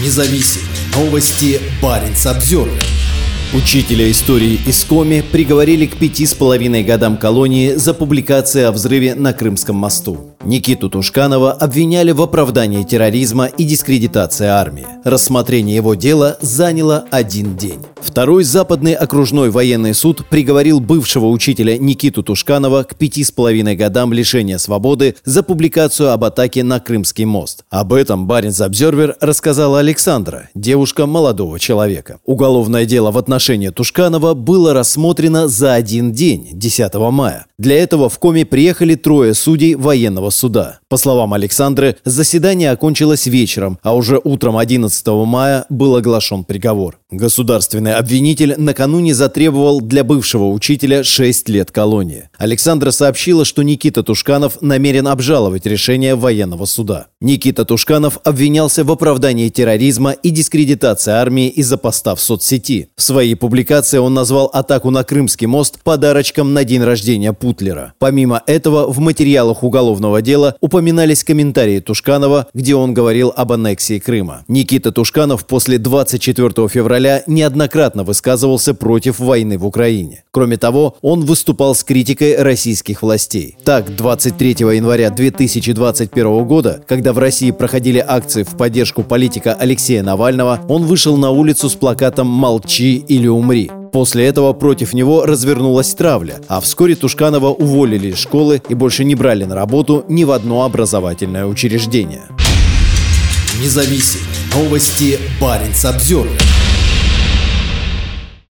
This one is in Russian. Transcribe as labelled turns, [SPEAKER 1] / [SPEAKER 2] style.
[SPEAKER 1] Независимые Новости Баренц Обзервер.
[SPEAKER 2] Учителя истории из Коми приговорили к пяти с половиной годам колонии за публикации о взрыве на Крымском мосту. Никиту Тушканова обвиняли в оправдании терроризма и дискредитации армии. Рассмотрение его дела заняло один день. Второй западный окружной военный суд приговорил бывшего учителя Никиту Тушканова к пяти с половиной годам лишения свободы за публикацию об атаке на Крымский мост. Об этом Баренц Обзервер рассказала Александра, девушка молодого человека. Уголовное дело в отношении Тушканова было рассмотрено за один день, 10 мая. Для этого в Коми приехали трое судей военного суда. По словам Александры, заседание окончилось вечером, а уже утром 11 мая был оглашен приговор. Государственный обвинитель накануне затребовал для бывшего учителя 6 лет колонии. Александра сообщила, что Никита Тушканов намерен обжаловать решение военного суда. Никита Тушканов обвинялся в оправдании терроризма и дискредитации армии из-за поста в соцсети. В своей публикации он назвал атаку на Крымский мост подарочком на день рождения Путлера. Помимо этого, в материалах уголовного дела упоминались комментарии Тушканова, где он говорил об аннексии Крыма. Никита Тушканов после 24 февраля неоднократно высказывался против войны в Украине. Кроме того, он выступал с критикой российских властей. Так, 23 января 2021 года, когда в России проходили акции в поддержку политика Алексея Навального, он вышел на улицу с плакатом «Молчи или умри». После этого против него развернулась травля, а вскоре Тушканова уволили из школы и больше не брали на работу ни в одно образовательное учреждение.
[SPEAKER 1] Независимые Новости Баренц Обзервер.